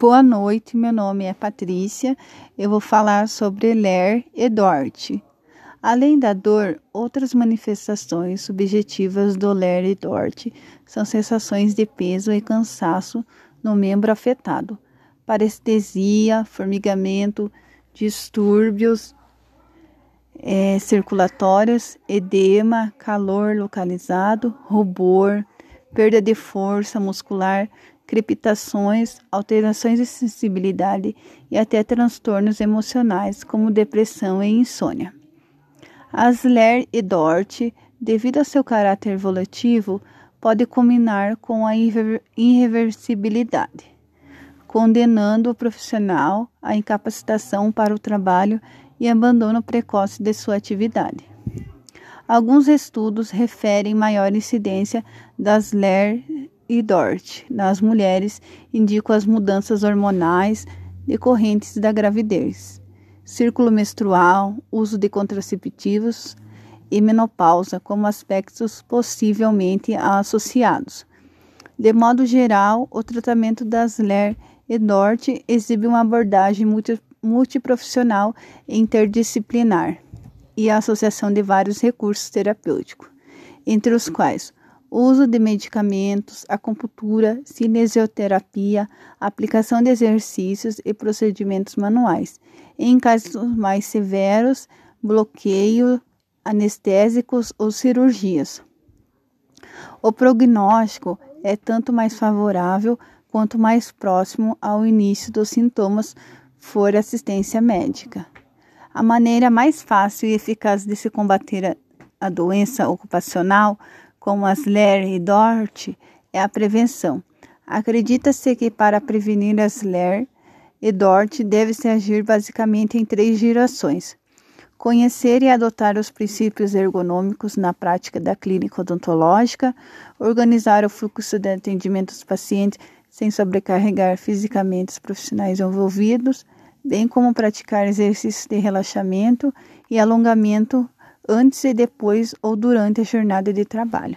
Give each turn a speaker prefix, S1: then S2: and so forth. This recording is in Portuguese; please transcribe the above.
S1: Boa noite, meu nome é Patrícia. Eu vou falar sobre Ler e Dort. Além da dor, outras manifestações subjetivas do Ler e Dort são sensações de peso e cansaço no membro afetado, parestesia, formigamento, distúrbios é, circulatórios, edema, calor localizado, rubor, perda de força muscular, crepitações, alterações de sensibilidade e até transtornos emocionais, como depressão e insônia. Asler e Dort, devido ao seu caráter volativo, pode culminar com a irreversibilidade, condenando o profissional à incapacitação para o trabalho e abandono precoce de sua atividade. Alguns estudos referem maior incidência das LER e DORT nas mulheres indicam as mudanças hormonais decorrentes da gravidez, círculo menstrual, uso de contraceptivos e menopausa como aspectos possivelmente associados. De modo geral, o tratamento das LER e DORT exibe uma abordagem multiprofissional e interdisciplinar e a associação de vários recursos terapêuticos, entre os quais uso de medicamentos, acupuntura, cinesioterapia, aplicação de exercícios e procedimentos manuais. Em casos mais severos, bloqueio, anestésicos ou cirurgias. O prognóstico é tanto mais favorável quanto mais próximo ao início dos sintomas for assistência médica. A maneira mais fácil e eficaz de se combater a doença ocupacional como as LER e DORT, é a prevenção. Acredita-se que para prevenir as LER e DORT deve-se agir basicamente em três gerações. Conhecer e adotar os princípios ergonômicos na prática da clínica odontológica, organizar o fluxo de atendimento dos pacientes sem sobrecarregar fisicamente os profissionais envolvidos, bem como praticar exercícios de relaxamento e alongamento antes e depois ou durante a jornada de trabalho.